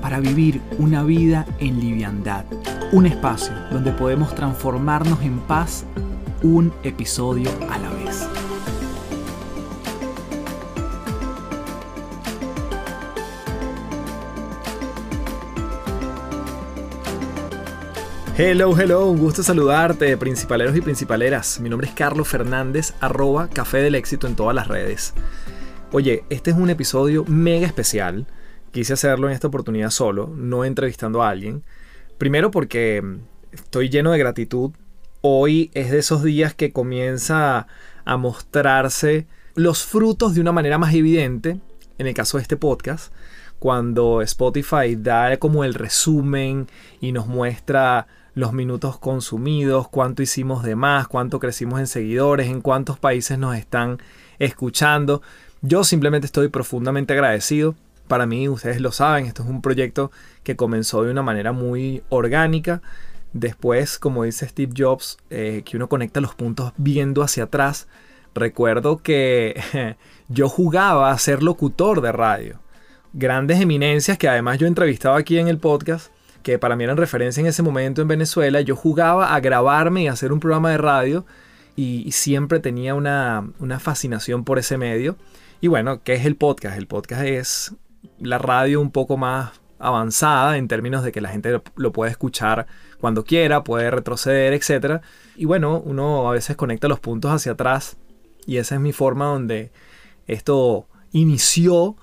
para vivir una vida en liviandad. Un espacio donde podemos transformarnos en paz un episodio a la vez. Hello, hello, un gusto saludarte, principaleros y principaleras. Mi nombre es Carlos Fernández, arroba Café del Éxito en todas las redes. Oye, este es un episodio mega especial quise hacerlo en esta oportunidad solo, no entrevistando a alguien. Primero porque estoy lleno de gratitud. Hoy es de esos días que comienza a mostrarse los frutos de una manera más evidente, en el caso de este podcast, cuando Spotify da como el resumen y nos muestra los minutos consumidos, cuánto hicimos de más, cuánto crecimos en seguidores, en cuántos países nos están escuchando. Yo simplemente estoy profundamente agradecido para mí, ustedes lo saben, esto es un proyecto que comenzó de una manera muy orgánica. Después, como dice Steve Jobs, eh, que uno conecta los puntos viendo hacia atrás. Recuerdo que yo jugaba a ser locutor de radio. Grandes eminencias que además yo entrevistaba aquí en el podcast, que para mí eran referencia en ese momento en Venezuela. Yo jugaba a grabarme y hacer un programa de radio y, siempre tenía una, una fascinación por ese medio. Y bueno, ¿qué es el podcast? El podcast es la radio un poco más avanzada en términos de que la gente lo puede escuchar cuando quiera, puede retroceder, etc. Y bueno, uno a veces conecta los puntos hacia atrás y esa es mi forma donde esto inició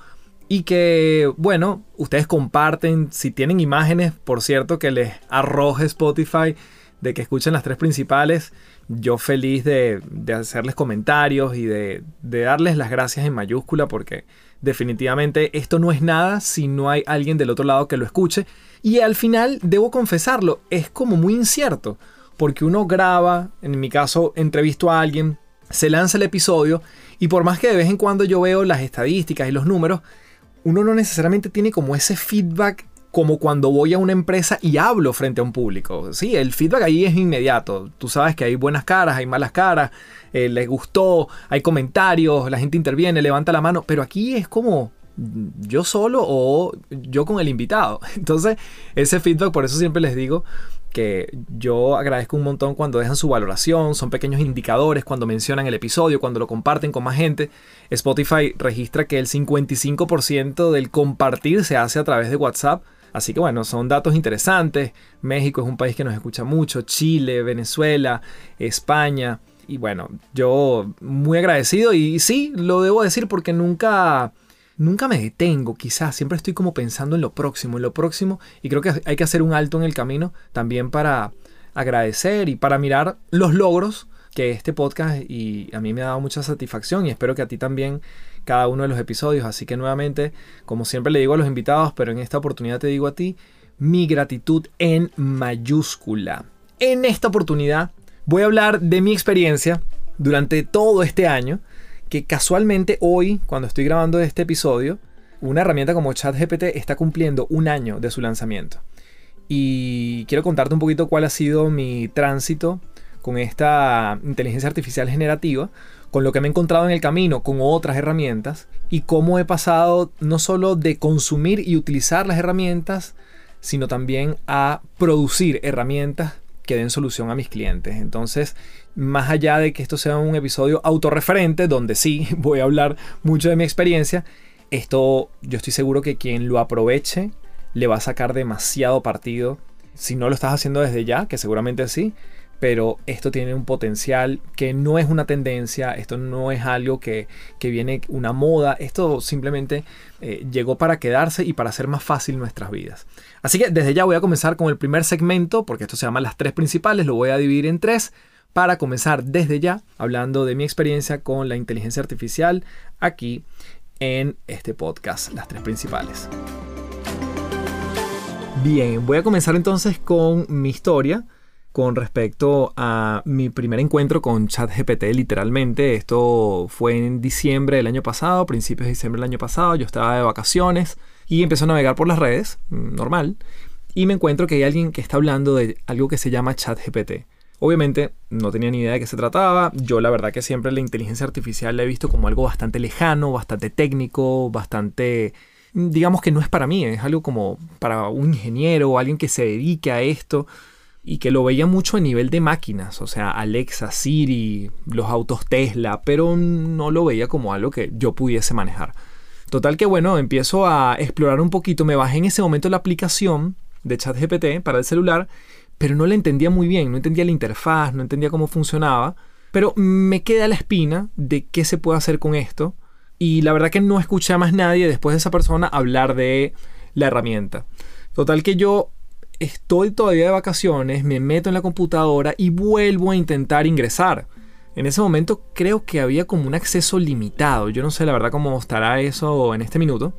y que, bueno, ustedes comparten, si tienen imágenes, por cierto, que les arroje Spotify de que escuchen las tres principales, yo feliz de, hacerles comentarios y de, de darles las gracias en mayúscula porque definitivamente esto no es nada si no hay alguien del otro lado que lo escuche. Y al final, debo confesarlo, es como muy incierto, porque uno graba, en mi caso, entrevisto a alguien, se lanza el episodio, y por más que de vez en cuando yo veo las estadísticas y los números, uno no necesariamente tiene como ese feedback como cuando voy a una empresa y hablo frente a un público. Sí, el feedback ahí es inmediato. Tú sabes que hay buenas caras, hay malas caras, eh, les gustó, hay comentarios, la gente interviene, levanta la mano, pero aquí es como yo solo o yo con el invitado. Entonces, ese feedback, por eso siempre les digo que yo agradezco un montón cuando dejan su valoración, son pequeños indicadores cuando mencionan el episodio, cuando lo comparten con más gente. Spotify registra que el 55% del compartir se hace a través de WhatsApp Así que bueno, son datos interesantes. México es un país que nos escucha mucho, Chile, Venezuela, España. Y bueno, yo muy agradecido y sí, lo debo decir porque nunca, nunca me detengo, quizás, siempre estoy como pensando en lo próximo, en lo próximo y creo que hay que hacer un alto en el camino también para agradecer y para mirar los logros que este podcast y a mí me ha dado mucha satisfacción y espero que a ti también cada uno de los episodios. Así que nuevamente, como siempre le digo a los invitados, pero en esta oportunidad te digo a ti, mi gratitud en mayúscula. En esta oportunidad voy a hablar de mi experiencia durante todo este año, que casualmente hoy, cuando estoy grabando este episodio, una herramienta como ChatGPT está cumpliendo un año de su lanzamiento. Y quiero contarte un poquito cuál ha sido mi tránsito con esta inteligencia artificial generativa, con lo que me he encontrado en el camino, con otras herramientas, y cómo he pasado no solo de consumir y utilizar las herramientas, sino también a producir herramientas que den solución a mis clientes. Entonces, más allá de que esto sea un episodio autorreferente, donde sí voy a hablar mucho de mi experiencia, esto yo estoy seguro que quien lo aproveche le va a sacar demasiado partido. Si no lo estás haciendo desde ya, que seguramente sí, pero esto tiene un potencial que no es una tendencia, esto no es algo que, viene una moda, esto simplemente eh, llegó para quedarse y para hacer más fácil nuestras vidas. Así que desde ya voy a comenzar con el primer segmento, porque esto se llama las tres principales, lo voy a dividir en tres, para comenzar desde ya hablando de mi experiencia con la inteligencia artificial aquí en este podcast, las tres principales. Bien, voy a comenzar entonces con mi historia con respecto a mi primer encuentro con ChatGPT, literalmente. Esto fue en diciembre del año pasado, principios de diciembre del año pasado. Yo estaba de vacaciones y empecé a navegar por las redes, mm, normal, y me encuentro que hay alguien que está hablando de algo que se llama ChatGPT. Obviamente no tenía ni idea de qué se trataba. Yo la verdad que siempre la inteligencia artificial la he visto como algo bastante lejano, bastante técnico, bastante... digamos que no es para mí, es algo como para un ingeniero o alguien que se dedique a esto y que lo veía mucho a nivel de máquinas, o sea, Alexa, Siri, los autos Tesla, pero no lo veía como algo que yo pudiese manejar. Total que bueno, empiezo a explorar un poquito, me bajé en ese momento la aplicación de ChatGPT para el celular pero no la entendía muy bien, no entendía la interfaz, no entendía cómo funcionaba, pero me queda la espina de qué se puede hacer con esto y la verdad que no escuché a más nadie después de esa persona hablar de la herramienta. Total que yo estoy todavía de vacaciones, me meto en la computadora y vuelvo a intentar ingresar. En ese momento creo que había como un acceso limitado. Yo no sé la verdad cómo estará eso en este minuto.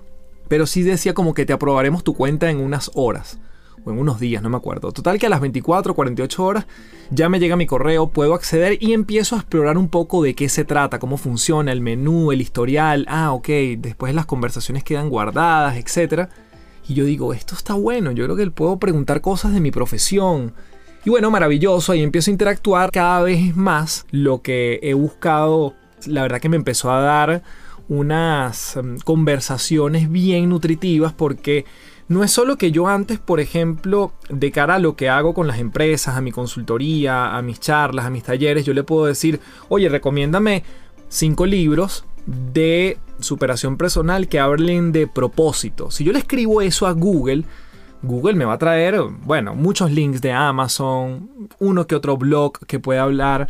Pero sí decía como que te aprobaremos tu cuenta en unas horas o en unos días, no me acuerdo. Total que a las 24 o 48 horas ya me llega mi correo, puedo acceder y empiezo a explorar un poco de qué se trata, cómo funciona el menú, el historial. Ah, ok, después las conversaciones quedan guardadas, etc. Y yo digo, esto está bueno, yo creo que puedo preguntar cosas de mi profesión. Y bueno, maravilloso, ahí empiezo a interactuar cada vez más. Lo que he buscado, la verdad que me empezó a dar unas mm, conversaciones bien nutritivas porque no es solo que yo antes, por ejemplo, de cara a lo que hago con las empresas, a mi consultoría, a mis charlas, a mis talleres, yo le puedo decir, oye, recomiéndame cinco libros de superación personal que hablen de propósito. Si yo le escribo eso a Google, Google me va a traer, bueno, muchos links de Amazon, uno que otro blog que puede hablar,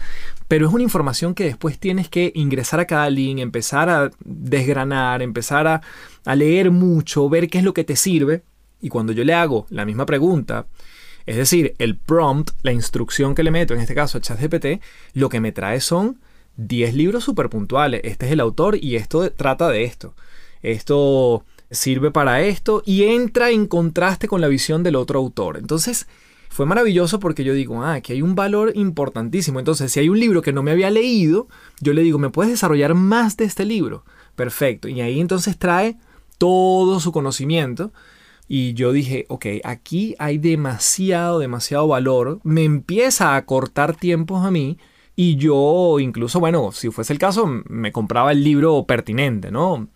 pero es una información que después tienes que ingresar a cada link, empezar a desgranar, empezar a, a leer mucho, ver qué es lo que te sirve. Y cuando yo le hago la misma pregunta, es decir, el prompt, la instrucción que le meto, en este caso a ChatGPT, lo que me trae son 10 libros súper puntuales. Este es el autor y esto trata de esto. Esto sirve para esto y entra en contraste con la visión del otro autor. Entonces, fue maravilloso porque yo digo, ah, aquí hay un valor importantísimo. Entonces, si hay un libro que no me había leído, yo le digo, ¿me puedes desarrollar más de este libro? Perfecto. Y ahí entonces trae todo su conocimiento. Y yo dije, ok, aquí hay demasiado, demasiado valor. Me empieza a cortar tiempos a mí. Y yo incluso, bueno, si fuese el caso, me compraba el libro pertinente, ¿no?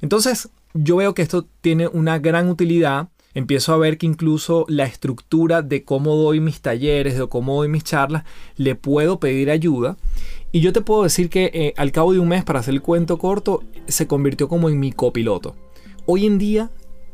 Entonces, yo veo que esto tiene una gran utilidad. Empiezo a ver que incluso la estructura de cómo doy mis talleres, de cómo doy mis charlas, le puedo pedir ayuda. Y yo te puedo decir que eh, al cabo de un mes, para hacer el cuento corto, se convirtió como en mi copiloto. Hoy en día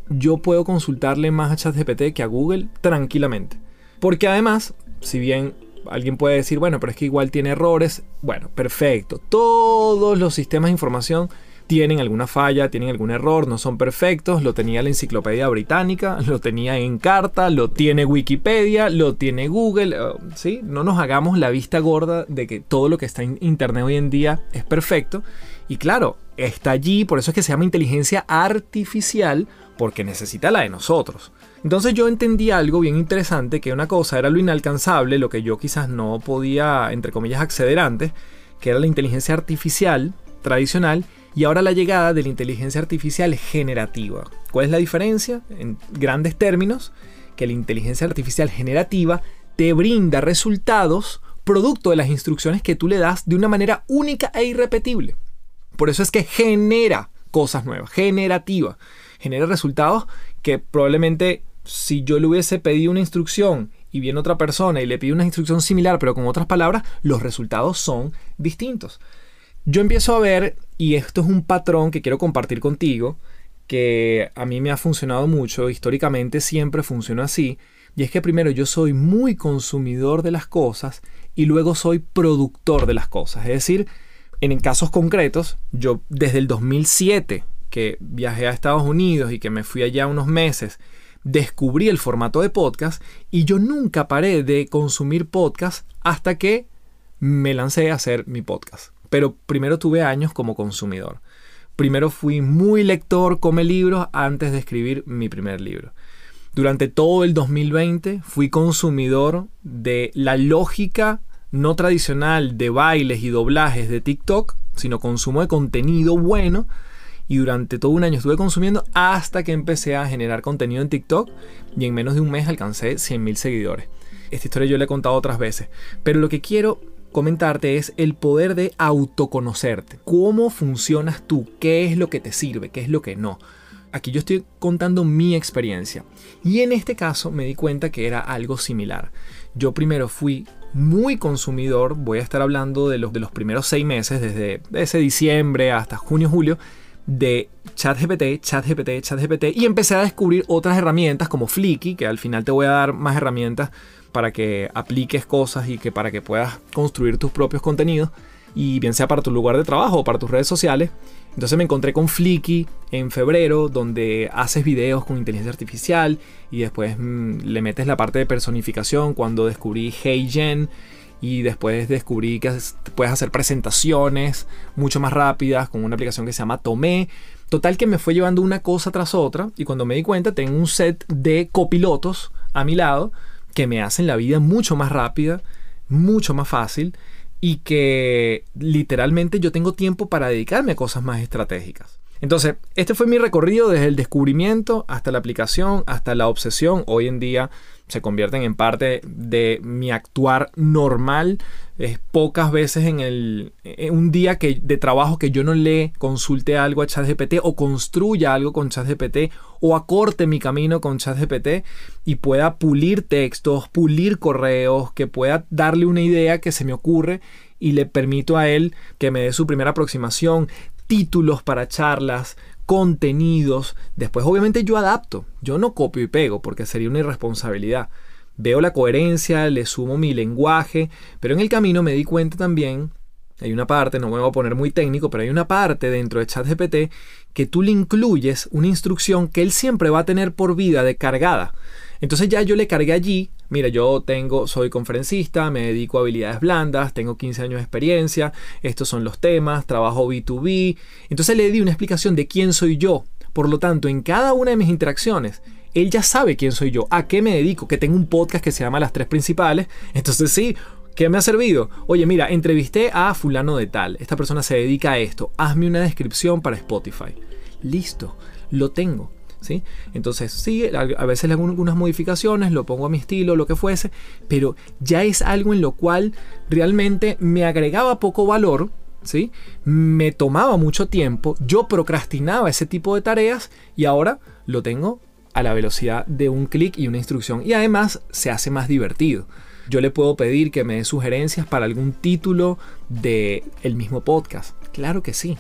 yo puedo consultarle más a ChatGPT que a Google tranquilamente. Porque además, si bien alguien puede decir, bueno, pero es que igual tiene errores, bueno, perfecto. Todos los sistemas de información tienen alguna falla, tienen algún error, no son perfectos. Lo tenía la enciclopedia británica, lo tenía en carta, lo tiene Wikipedia, lo tiene Google. Eh, ¿sí? No nos hagamos la vista gorda de que todo lo que está en Internet hoy en día es perfecto. Y claro, está allí, por eso es que se llama inteligencia artificial, porque necesita la de nosotros. Entonces yo entendí algo bien interesante, que una cosa era lo inalcanzable, lo que yo quizás no podía, entre comillas, acceder antes, que era la inteligencia artificial tradicional, y ahora la llegada de la inteligencia artificial generativa. ¿Cuál es la diferencia? En grandes términos, que la inteligencia artificial generativa te brinda resultados producto de las instrucciones que tú le das de una manera única e irrepetible. Por eso es que genera cosas nuevas, generativa. Genera resultados que probablemente si yo le hubiese pedido una instrucción y viene otra persona y le pide una instrucción similar pero con otras palabras, los resultados son distintos. Yo empiezo a ver, y esto es un patrón que quiero compartir contigo, que a mí me ha funcionado mucho, históricamente siempre funciona así, y es que primero yo soy muy consumidor de las cosas y luego soy productor de las cosas. Es decir, en casos concretos, yo desde el 2007 que viajé a Estados Unidos y que me fui allá unos meses, descubrí el formato de podcast y yo nunca paré de consumir podcast hasta que me lancé a hacer mi podcast pero primero tuve años como consumidor. Primero fui muy lector, come libros, antes de escribir mi primer libro. Durante todo el 2020 fui consumidor de la lógica no tradicional de bailes y doblajes de TikTok, sino consumo de contenido bueno. Y durante todo un año estuve consumiendo hasta que empecé a generar contenido en TikTok y en menos de un mes alcancé 100.000 seguidores. Esta historia yo la he contado otras veces. Pero lo que quiero comentarte es el poder de autoconocerte. ¿Cómo funcionas tú? ¿Qué es lo que te sirve? ¿Qué es lo que no? Aquí yo estoy contando mi experiencia. Y en este caso me di cuenta que era algo similar. Yo primero fui muy consumidor, voy a estar hablando de los, de los primeros seis meses, desde ese diciembre hasta junio, julio, de ChatGPT, ChatGPT, ChatGPT, y empecé a descubrir otras herramientas como Flicky, que al final te voy a dar más herramientas para que apliques cosas y que para que puedas construir tus propios contenidos y bien sea para tu lugar de trabajo o para tus redes sociales. Entonces me encontré con Flicky en febrero, donde haces videos con inteligencia artificial y después mm, le metes la parte de personificación cuando descubrí HeyGen y después descubrí que puedes hacer presentaciones mucho más rápidas con una aplicación que se llama Tomé. Total que me fue llevando una cosa tras otra y cuando me di cuenta tengo un set de copilotos a mi lado que me hacen la vida mucho más rápida, mucho más fácil y que literalmente yo tengo tiempo para dedicarme a cosas más estratégicas. Entonces, este fue mi recorrido desde el descubrimiento hasta la aplicación, hasta la obsesión. Hoy en día se convierten en parte de mi actuar normal. Es pocas veces en, el, un día que, de trabajo que yo no le consulte algo a ChatGPT o construya algo con ChatGPT o acorte mi camino con ChatGPT y pueda pulir textos, pulir correos, que pueda darle una idea que se me ocurre y le permito a él que me dé su primera aproximación, títulos para charlas, contenidos. Después obviamente yo adapto, yo no copio y pego porque sería una irresponsabilidad. Veo la coherencia, le sumo mi lenguaje, pero en el camino me di cuenta también, hay una parte, no me voy a poner muy técnico, pero hay una parte dentro de ChatGPT que tú le incluyes una instrucción que él siempre va a tener por vida de cargada. Entonces ya yo le cargué allí, mira, yo tengo, soy conferencista, me dedico a habilidades blandas, tengo 15 años de experiencia, estos son los temas, trabajo B2B. Entonces le di una explicación de quién soy yo. Por lo tanto, en cada una de mis interacciones, él ya sabe quién soy yo, a qué me dedico, que tengo un podcast que se llama Las Tres Principales. Entonces sí, ¿Qué me ha servido? Oye, mira, entrevisté a fulano de tal. Esta persona se dedica a esto. Hazme una descripción para Spotify. Listo, lo tengo. ¿Sí? Entonces, sí, a veces le hago algunas modificaciones, lo pongo a mi estilo, lo que fuese, pero ya es algo en lo cual realmente me agregaba poco valor, ¿sí? Me tomaba mucho tiempo, yo procrastinaba ese tipo de tareas y ahora lo tengo a la velocidad de un clic y una instrucción y además se hace más divertido. Yo le puedo pedir que me dé sugerencias para algún título de el mismo podcast. Claro que sí.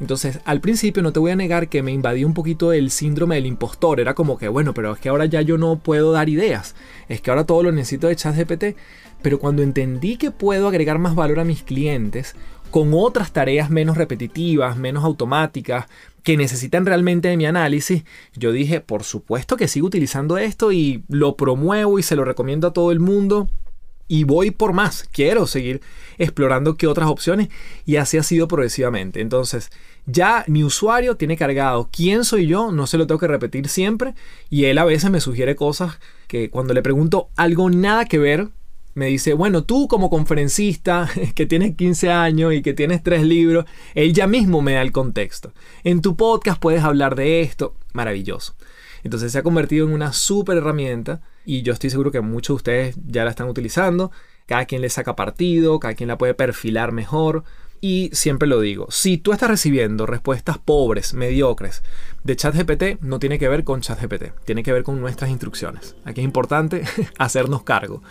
Entonces, al principio no te voy a negar que me invadió un poquito el síndrome del impostor. Era como que, bueno, pero es que ahora ya yo no puedo dar ideas. Es que ahora todo lo necesito de ChatGPT. Pero cuando entendí que puedo agregar más valor a mis clientes con otras tareas menos repetitivas, menos automáticas, que necesitan realmente de mi análisis, yo dije, por supuesto que sigo utilizando esto y lo promuevo y se lo recomiendo a todo el mundo y voy por más. Quiero seguir explorando qué otras opciones y así ha sido progresivamente. Entonces, ya mi usuario tiene cargado quién soy yo, no se lo tengo que repetir siempre y él a veces me sugiere cosas que cuando le pregunto algo nada que ver, me dice, bueno, tú como conferencista que tienes 15 años y que tienes tres libros, él ya mismo me da el contexto. En tu podcast puedes hablar de esto, maravilloso. Entonces se ha convertido en una súper herramienta y yo estoy seguro que muchos de ustedes ya la están utilizando. Cada quien le saca partido, cada quien la puede perfilar mejor. Y siempre lo digo, si tú estás recibiendo respuestas pobres, mediocres de ChatGPT, no tiene que ver con ChatGPT, tiene que ver con nuestras instrucciones. Aquí es importante hacernos cargo,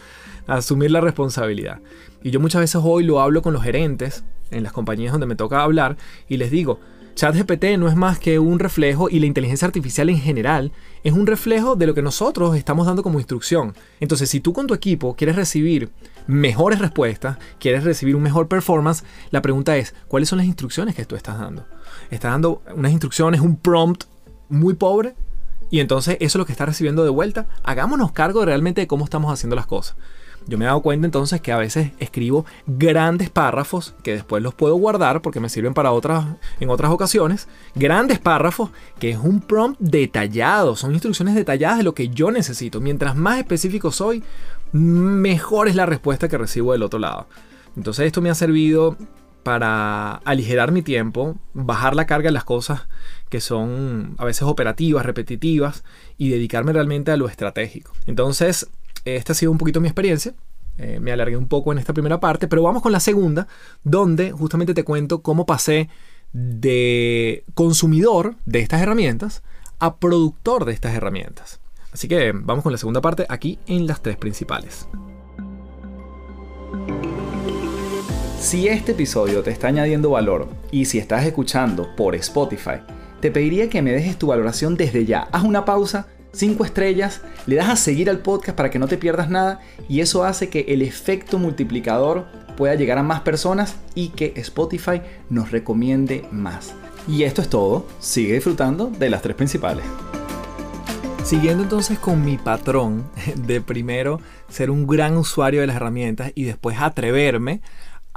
asumir la responsabilidad. Y yo muchas veces hoy lo hablo con los gerentes en las compañías donde me toca hablar y les digo, ChatGPT no es más que un reflejo y la inteligencia artificial en general es un reflejo de lo que nosotros estamos dando como instrucción. Entonces, si tú con tu equipo quieres recibir mejores respuestas, quieres recibir un mejor performance, la pregunta es, ¿cuáles son las instrucciones que tú estás dando? ¿Estás dando unas instrucciones, un prompt muy pobre? Y entonces eso es lo que está recibiendo de vuelta. Hagámonos cargo realmente de cómo estamos haciendo las cosas. Yo me he dado cuenta entonces que a veces escribo grandes párrafos que después los puedo guardar porque me sirven para otras en otras ocasiones. Grandes párrafos que es un prompt detallado, son instrucciones detalladas de lo que yo necesito. Mientras más específico soy, mejor es la respuesta que recibo del otro lado. Entonces esto me ha servido para aligerar mi tiempo, bajar la carga de las cosas que son a veces operativas, repetitivas y dedicarme realmente a lo estratégico. Entonces, esta ha sido un poquito mi experiencia. Eh, me alargué un poco en esta primera parte, pero vamos con la segunda, donde justamente te cuento cómo pasé de consumidor de estas herramientas a productor de estas herramientas. Así que vamos con la segunda parte aquí en las tres principales. Si este episodio te está añadiendo valor y si estás escuchando por Spotify, te pediría que me dejes tu valoración desde ya. Haz una pausa, 5 estrellas, le das a seguir al podcast para que no te pierdas nada y eso hace que el efecto multiplicador pueda llegar a más personas y que Spotify nos recomiende más. Y esto es todo, sigue disfrutando de las tres principales. Siguiendo entonces con mi patrón de primero ser un gran usuario de las herramientas y después atreverme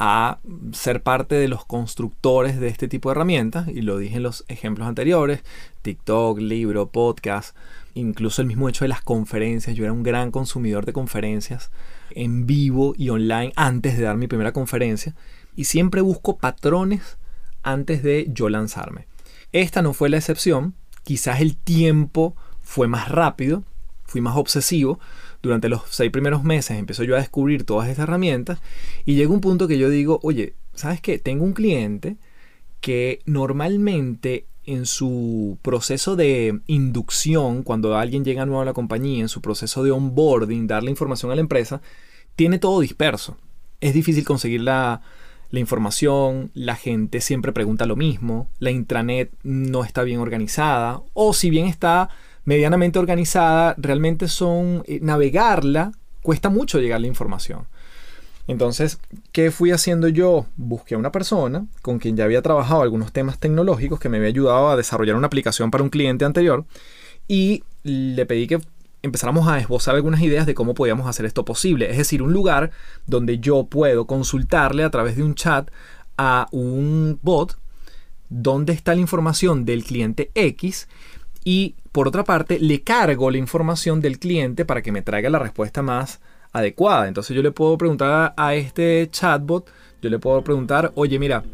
a ser parte de los constructores de este tipo de herramientas, y lo dije en los ejemplos anteriores, TikTok, libro, podcast, incluso el mismo hecho de las conferencias, yo era un gran consumidor de conferencias en vivo y online antes de dar mi primera conferencia, y siempre busco patrones antes de yo lanzarme. Esta no fue la excepción, quizás el tiempo fue más rápido, fui más obsesivo, durante los seis primeros meses empiezo yo a descubrir todas estas herramientas y llega un punto que yo digo, oye, ¿sabes qué? Tengo un cliente que normalmente en su proceso de inducción, cuando alguien llega nuevo a la compañía, en su proceso de onboarding, darle información a la empresa, tiene todo disperso. Es difícil conseguir la, la información, la gente siempre pregunta lo mismo, la intranet no está bien organizada, o si bien está medianamente organizada, realmente son, eh, navegarla, cuesta mucho llegar la información. Entonces, ¿qué fui haciendo yo? Busqué a una persona con quien ya había trabajado algunos temas tecnológicos que me había ayudado a desarrollar una aplicación para un cliente anterior y le pedí que empezáramos a esbozar algunas ideas de cómo podíamos hacer esto posible. Es decir, un lugar donde yo puedo consultarle a través de un chat a un bot dónde está la información del cliente X y por otra parte le cargo la información del cliente para que me traiga la respuesta más adecuada. Entonces yo le puedo preguntar a este chatbot, yo le puedo preguntar, oye mira,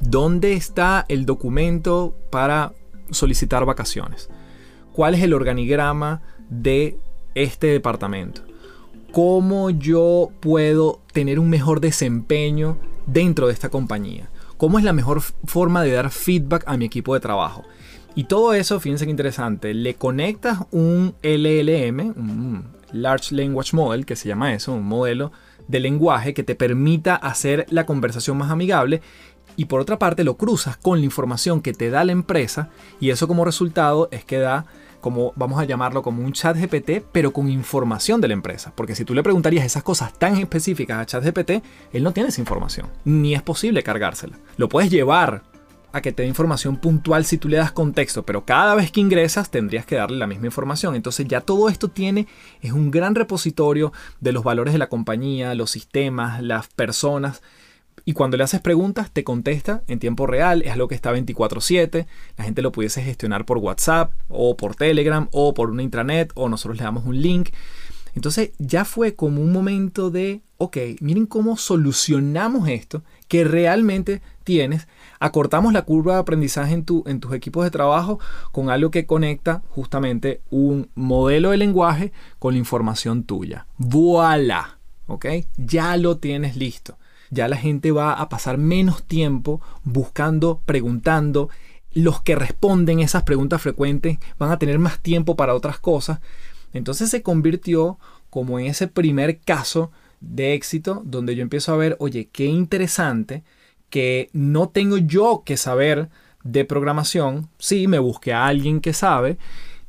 ¿dónde está el documento para solicitar vacaciones? ¿Cuál es el organigrama de este departamento? ¿Cómo yo puedo tener un mejor desempeño dentro de esta compañía? ¿Cómo es la mejor forma de dar feedback a mi equipo de trabajo? Y todo eso, fíjense que interesante, le conectas un LLM, un Large Language Model, que se llama eso, un modelo de lenguaje que te permita hacer la conversación más amigable. Y por otra parte lo cruzas con la información que te da la empresa y eso como resultado es que da como vamos a llamarlo como un chat GPT, pero con información de la empresa. Porque si tú le preguntarías esas cosas tan específicas a chat GPT, él no tiene esa información, ni es posible cargársela. Lo puedes llevar a que te dé información puntual si tú le das contexto, pero cada vez que ingresas tendrías que darle la misma información. Entonces ya todo esto tiene, es un gran repositorio de los valores de la compañía, los sistemas, las personas. Y cuando le haces preguntas, te contesta en tiempo real, es algo que está 24/7, la gente lo pudiese gestionar por WhatsApp o por Telegram o por una intranet o nosotros le damos un link. Entonces ya fue como un momento de, ok, miren cómo solucionamos esto que realmente tienes acortamos la curva de aprendizaje en, tu, en tus equipos de trabajo con algo que conecta justamente un modelo de lenguaje con la información tuya. ¡Voilà! ¿Ok? Ya lo tienes listo. Ya la gente va a pasar menos tiempo buscando, preguntando. Los que responden esas preguntas frecuentes van a tener más tiempo para otras cosas. Entonces se convirtió como en ese primer caso de éxito donde yo empiezo a ver, oye, qué interesante que no tengo yo que saber de programación. Sí, me busqué a alguien que sabe,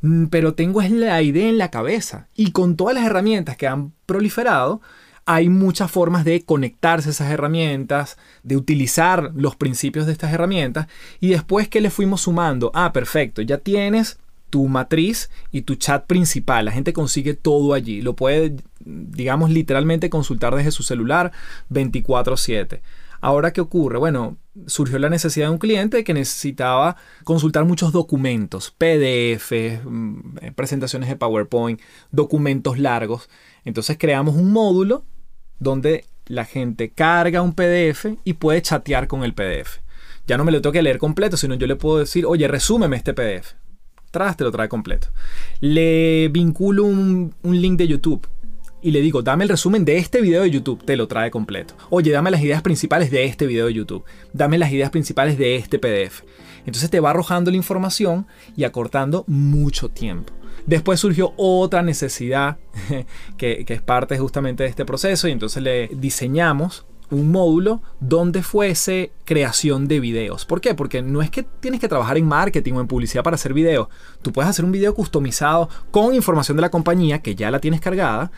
mm, pero tengo la idea en la cabeza. Y con todas las herramientas que han proliferado, hay muchas formas de conectarse a esas herramientas, de utilizar los principios de estas herramientas y después que le fuimos sumando, ah, perfecto, ya tienes tu matriz y tu chat principal. La gente consigue todo allí. Lo puede, digamos, literalmente consultar desde su celular 24/7. Ahora, ¿qué ocurre? Bueno, surgió la necesidad de un cliente que necesitaba consultar muchos documentos, PDF, mm, eh, presentaciones de PowerPoint, documentos largos. Entonces creamos un módulo donde la gente carga un PDF y puede chatear con el PDF. Ya no me lo tengo que leer completo, sino yo le puedo decir, oye, resúmeme este PDF. Tras, te lo trae completo. Le vinculo un, un link de YouTube y le digo, dame el resumen de este video de YouTube, te lo trae completo. Oye, dame las ideas principales de este video de YouTube, dame las ideas principales de este PDF. Entonces te va arrojando la información y acortando mucho tiempo. Después surgió otra necesidad que, es parte justamente de este proceso y entonces le diseñamos un módulo donde fuese creación de videos. ¿Por qué? Porque no es que tienes que trabajar en marketing o en publicidad para hacer videos. Tú puedes hacer un video customizado con información de la compañía que ya la tienes cargada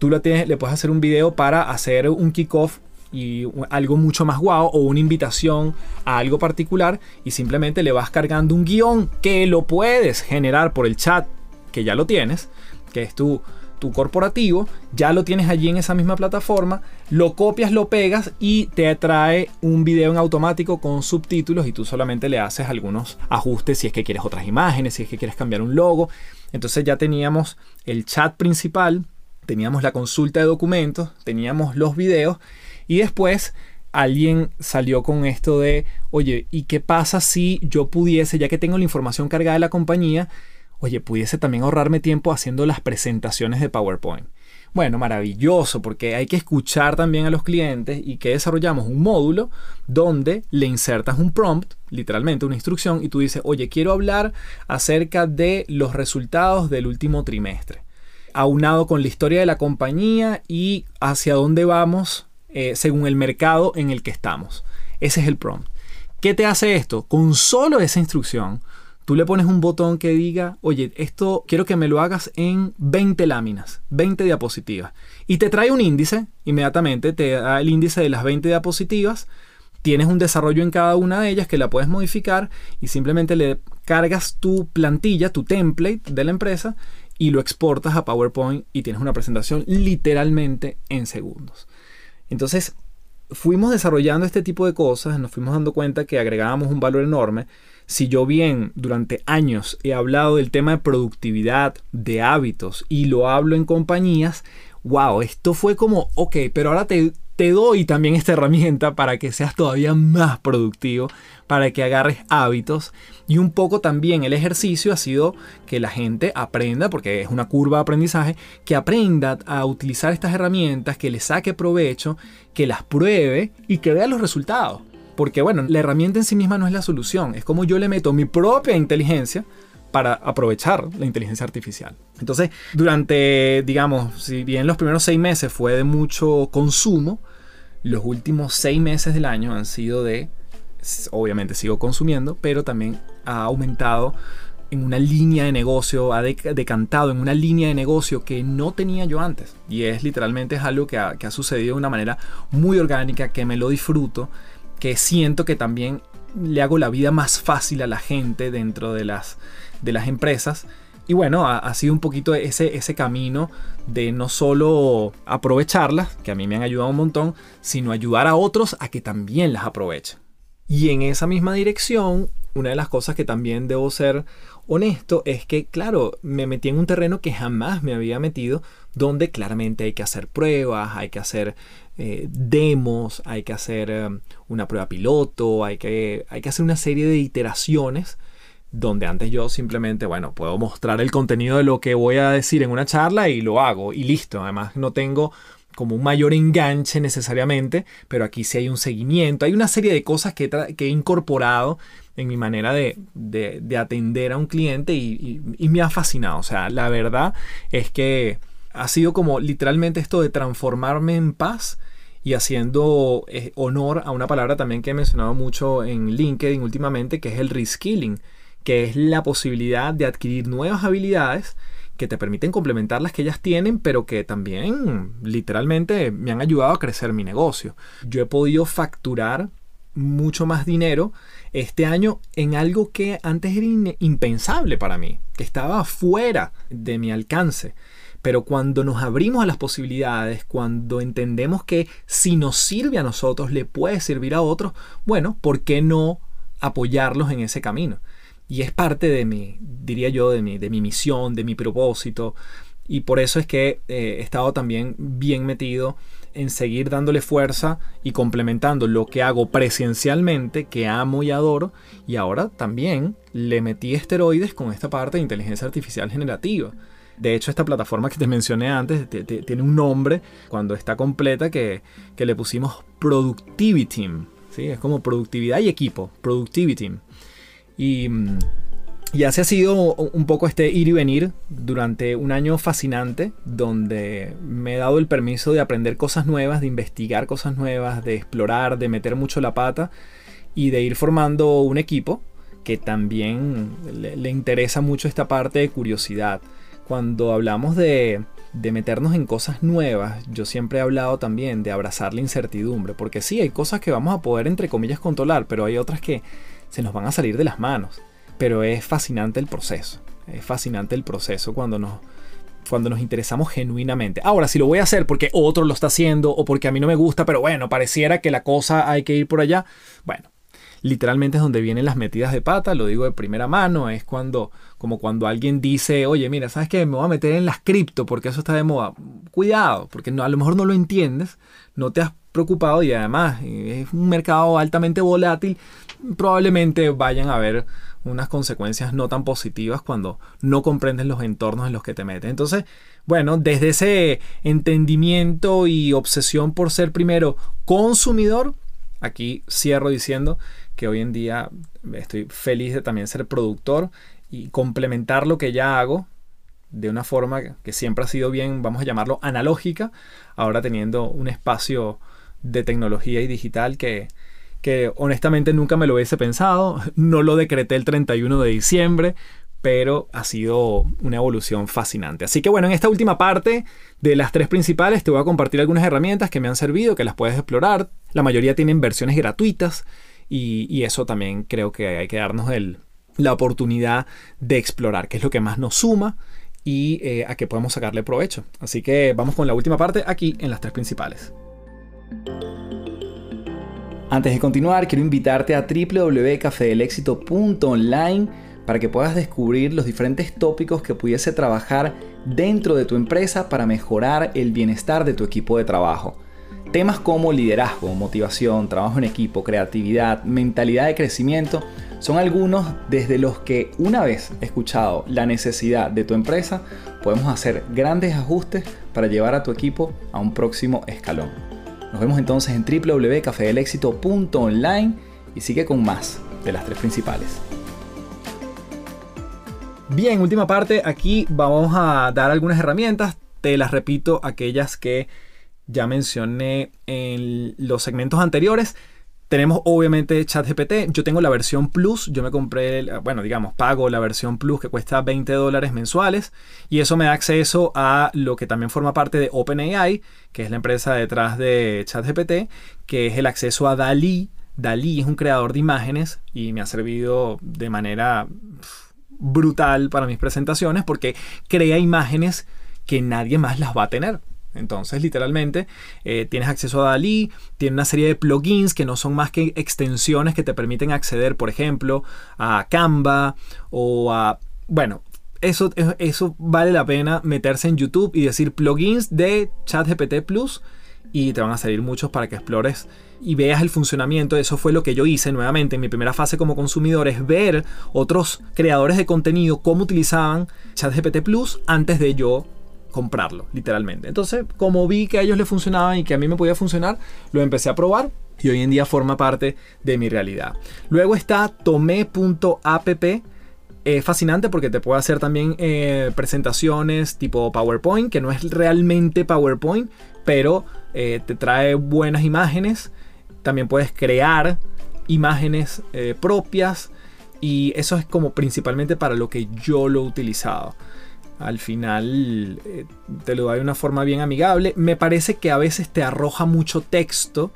tú le puedes hacer un video para hacer un kickoff y algo mucho más guau o una invitación a algo particular y simplemente le vas cargando un guion que lo puedes generar por el chat que ya lo tienes, que es tu, tu corporativo, ya lo tienes allí en esa misma plataforma, lo copias, lo pegas y te trae un video en automático con subtítulos y tú solamente le haces algunos ajustes si es que quieres otras imágenes, si es que quieres cambiar un logo. Entonces ya teníamos el chat principal teníamos la consulta de documentos, teníamos los videos y después alguien salió con esto de, oye, ¿y qué pasa si yo pudiese, ya que tengo la información cargada de la compañía, oye, pudiese también ahorrarme tiempo haciendo las presentaciones de PowerPoint? Bueno, maravilloso, porque hay que escuchar también a los clientes y que desarrollamos un módulo donde le insertas un prompt, literalmente una instrucción, y tú dices, oye, quiero hablar acerca de los resultados del último trimestre aunado con la historia de la compañía y hacia dónde vamos eh, según el mercado en el que estamos. Ese es el prompt. ¿Qué te hace esto? Con solo esa instrucción, tú le pones un botón que diga, oye, esto quiero que me lo hagas en 20 láminas, 20 diapositivas. Y te trae un índice, inmediatamente te da el índice de las 20 diapositivas. Tienes un desarrollo en cada una de ellas que la puedes modificar y simplemente le cargas tu plantilla, tu template de la empresa y lo exportas a PowerPoint y tienes una presentación literalmente en segundos. Entonces, fuimos desarrollando este tipo de cosas, nos fuimos dando cuenta que agregábamos un valor enorme. Si yo bien durante años he hablado del tema de productividad, de hábitos y lo hablo en compañías, wow, esto fue como, ok, pero ahora te, te doy también esta herramienta para que seas todavía más productivo, para que agarres hábitos y un poco también el ejercicio ha sido que la gente aprenda, porque es una curva de aprendizaje, que aprenda a utilizar estas herramientas, que le saque provecho, que las pruebe y que vea los resultados. Porque bueno, la herramienta en sí misma no es la solución, es como yo le meto mi propia inteligencia para aprovechar la inteligencia artificial. Entonces, durante, digamos, si bien los primeros seis meses fue de mucho consumo, los últimos seis meses del año han sido de, obviamente sigo consumiendo, pero también ha aumentado en una línea de negocio, ha decantado en una línea de negocio que no tenía yo antes. Y es literalmente es algo que ha, que ha sucedido de una manera muy orgánica, que me lo disfruto, que siento que también le hago la vida más fácil a la gente dentro de las, de las empresas. Y bueno, ha, sido un poquito ese, ese camino de no solo aprovecharlas, que a mí me han ayudado un montón, sino ayudar a otros a que también las aprovechen. Y en esa misma dirección, una de las cosas que también debo ser honesto es que, claro, me metí en un terreno que jamás me había metido, donde claramente hay que hacer pruebas, hay que hacer eh, demos, hay que hacer eh, una prueba piloto, hay que, hay que hacer una serie de iteraciones donde antes yo simplemente, bueno, puedo mostrar el contenido de lo que voy a decir en una charla y lo hago y listo. Además no tengo como un mayor enganche necesariamente, pero aquí sí hay un seguimiento, hay una serie de cosas que, he incorporado en mi manera de, atender a un cliente y, me ha fascinado. O sea, la verdad es que ha sido como literalmente esto de transformarme en paz y haciendo eh, honor a una palabra también que he mencionado mucho en LinkedIn últimamente, que es el reskilling que es la posibilidad de adquirir nuevas habilidades que te permiten complementar las que ellas tienen, pero que también literalmente me han ayudado a crecer mi negocio. Yo he podido facturar mucho más dinero este año en algo que antes era impensable para mí, que estaba fuera de mi alcance. Pero cuando nos abrimos a las posibilidades, cuando entendemos que si nos sirve a nosotros, le puede servir a otros, bueno, ¿por qué no apoyarlos en ese camino? Y es parte de mi, diría yo, de mi, de mi misión, de mi propósito. Y por eso es que eh, he estado también bien metido en seguir dándole fuerza y complementando lo que hago presencialmente, que amo y adoro, y ahora también le metí esteroides con esta parte de inteligencia artificial generativa. De hecho, esta plataforma que te mencioné antes tiene un nombre cuando está completa que, le pusimos Productivity. ¿sí? Es como productividad y equipo, Productivity. Y, y así ha sido un poco este ir y venir durante un año fascinante donde me he dado el permiso de aprender cosas nuevas, de investigar cosas nuevas, de explorar, de meter mucho la pata y de ir formando un equipo que también le interesa mucho esta parte de curiosidad. Cuando hablamos de, meternos en cosas nuevas, yo siempre he hablado también de abrazar la incertidumbre, porque sí, hay cosas que vamos a poder, entre comillas, controlar, pero hay otras que se nos van a salir de las manos. Pero es fascinante el proceso, es fascinante el proceso cuando nos, cuando nos interesamos genuinamente. Ahora, si lo voy a hacer porque otro lo está haciendo o porque a mí no me gusta, pero bueno, pareciera que la cosa hay que ir por allá, bueno, literalmente es donde vienen las metidas de pata, lo digo de primera mano, es cuando, como cuando alguien dice, oye, mira, ¿sabes qué? Me voy a meter en las cripto porque eso está de moda. Cuidado, porque no, a lo mejor no lo entiendes, no te has preocupado y además es un mercado altamente volátil, probablemente vayan a haber unas consecuencias no tan positivas cuando no comprendes los entornos en los que te metes. Entonces, bueno, desde ese entendimiento y obsesión por ser primero consumidor, aquí cierro diciendo que hoy en día estoy feliz de también ser productor y complementar lo que ya hago de una forma que siempre ha sido bien, vamos a llamarlo analógica, ahora teniendo un espacio de tecnología y digital que, que honestamente nunca me lo hubiese pensado, no lo decreté el 31 de diciembre, pero ha sido una evolución fascinante. Así que bueno, en esta última parte de las tres principales te voy a compartir algunas herramientas que me han servido, que las puedes explorar. La mayoría tienen versiones gratuitas y, eso también creo que hay que darnos la oportunidad de explorar, qué es lo que más nos suma y eh, a qué podemos sacarle provecho. Así que vamos con la última parte aquí en las tres principales. Antes de continuar, quiero invitarte a www.cafedelexito.online para que puedas descubrir los diferentes tópicos que pudiese trabajar dentro de tu empresa para mejorar el bienestar de tu equipo de trabajo. Temas como liderazgo, motivación, trabajo en equipo, creatividad, mentalidad de crecimiento son algunos desde los que una vez escuchado la necesidad de tu empresa, podemos hacer grandes ajustes para llevar a tu equipo a un próximo escalón. Nos vemos entonces en www.cafedelexito.online y sigue con más de las tres principales. Bien, última parte, aquí vamos a dar algunas herramientas, te las repito, aquellas que ya mencioné en los segmentos anteriores. Tenemos obviamente ChatGPT. Yo tengo la versión Plus. Yo me compré, bueno, digamos, pago la versión Plus que cuesta 20 dólares mensuales. Y eso me da acceso a lo que también forma parte de OpenAI, que es la empresa detrás de ChatGPT, que es el acceso a DALI. DALI es un creador de imágenes y me ha servido de manera brutal para mis presentaciones porque crea imágenes que nadie más las va a tener. Entonces, literalmente, eh, tienes acceso a DALI, tiene una serie de plugins que no son más que extensiones que te permiten acceder, por ejemplo, a Canva o a... Bueno, eso, eso vale la pena meterse en YouTube y decir plugins de ChatGPT Plus y te van a salir muchos para que explores y veas el funcionamiento. Eso fue lo que yo hice nuevamente en mi primera fase como consumidor, es ver otros creadores de contenido cómo utilizaban ChatGPT Plus antes de yo comprarlo, literalmente. Entonces, como vi que a ellos les funcionaba y que a mí me podía funcionar, lo empecé a probar y hoy en día forma parte de mi realidad. Luego está tome.app. Es fascinante porque te puede hacer también eh, presentaciones tipo PowerPoint, que no es realmente PowerPoint, pero eh, te trae buenas imágenes. También puedes crear imágenes eh, propias y eso es como principalmente para lo que yo lo he utilizado al final eh, te lo da de una forma bien amigable. Me parece que a veces te arroja mucho texto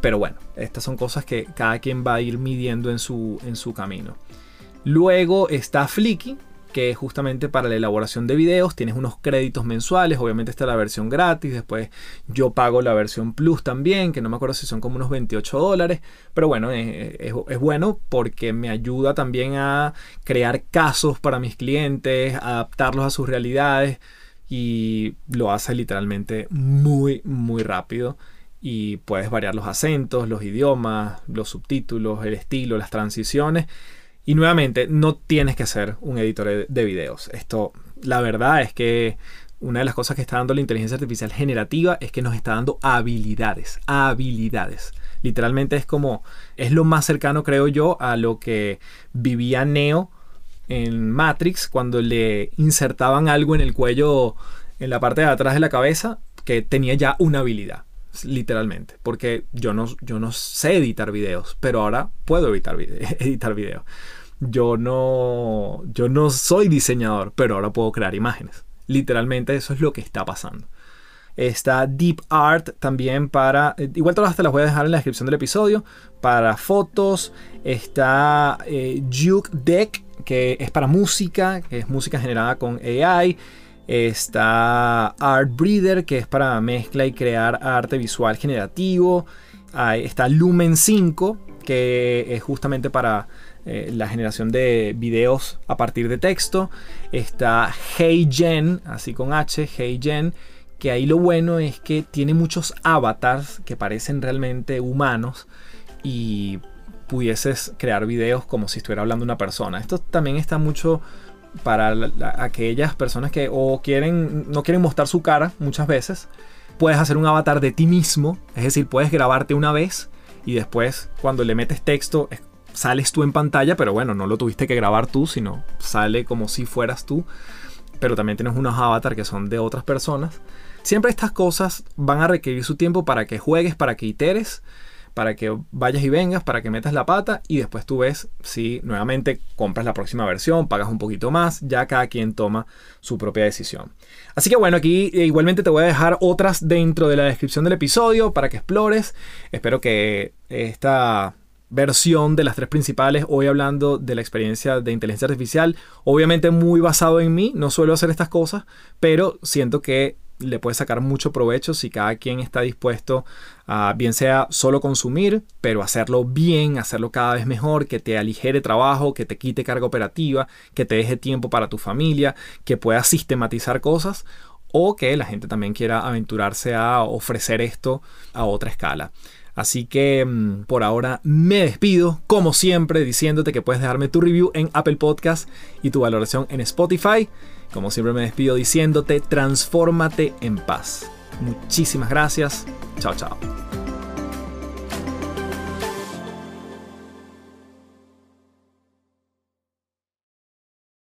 Pero bueno, estas son cosas que cada quien va a ir midiendo en su, en su camino. Luego está Flicky, que justamente para la elaboración de videos. Tienes unos créditos mensuales, obviamente está la versión gratis, después yo pago la versión Plus también, que no me acuerdo si son como unos 28 dólares, pero bueno, es, es, bueno porque me ayuda también a crear casos para mis clientes, adaptarlos a sus realidades y lo hace literalmente muy, muy rápido. Y puedes variar los acentos, los idiomas, los subtítulos, el estilo, las transiciones y nuevamente, no tienes que ser un editor de videos. Esto, la verdad es que una de las cosas que está dando la inteligencia artificial generativa es que nos está dando habilidades, habilidades. Literalmente es como, es lo más cercano, creo yo, a lo que vivía Neo en Matrix cuando le insertaban algo en el cuello, en la parte de atrás de la cabeza, que tenía ya una habilidad literalmente, porque yo no, yo no sé editar videos, pero ahora puedo editar, editar videos. Yo no, yo no soy diseñador, pero ahora puedo crear imágenes. Literalmente eso es lo que está pasando. Está Deep Art también para... Eh, igual todas te las voy a dejar en la descripción del episodio. Para fotos. Está eh, Juke Deck, que es para música, que es música generada con AI. Está Art Breeder, que es para mezcla y crear arte visual generativo. está Lumen 5, que es justamente para eh, la generación de videos a partir de texto. Está HeyGen, así con H, HeyGen, que ahí lo bueno es que tiene muchos avatars que parecen realmente humanos y pudieses crear videos como si estuviera hablando una persona. Esto también está mucho para aquellas personas que o quieren, no quieren mostrar su cara muchas veces. Puedes hacer un avatar de ti mismo, es decir, puedes grabarte una vez y después cuando le metes texto sales tú en pantalla, pero bueno, no lo tuviste que grabar tú, sino sale como si fueras tú. Pero también tienes unos avatars que son de otras personas. Siempre estas cosas van a requerir su tiempo para que juegues, para que iteres para que vayas y vengas, para que metas la pata y después tú ves si nuevamente compras la próxima versión, pagas un poquito más, ya cada quien toma su propia decisión. Así que bueno, aquí eh, igualmente te voy a dejar otras dentro de la descripción del episodio para que explores. Espero que esta versión de las tres principales, hoy hablando de la experiencia de inteligencia artificial, obviamente muy basado en mí, no suelo hacer estas cosas, pero siento que le puedes sacar mucho provecho si cada quien está dispuesto a, bien sea solo consumir, pero hacerlo bien, hacerlo cada vez mejor, que te aligere trabajo, que te quite carga operativa, que te deje tiempo para tu familia, que puedas sistematizar cosas o que la gente también quiera aventurarse a ofrecer esto a otra escala. Así que mm, por ahora me despido, como siempre, diciéndote que puedes dejarme tu review en Apple Podcast y tu valoración en Spotify. Como siempre me despido diciéndote, transfórmate en paz. Muchísimas gracias. Chao, chao.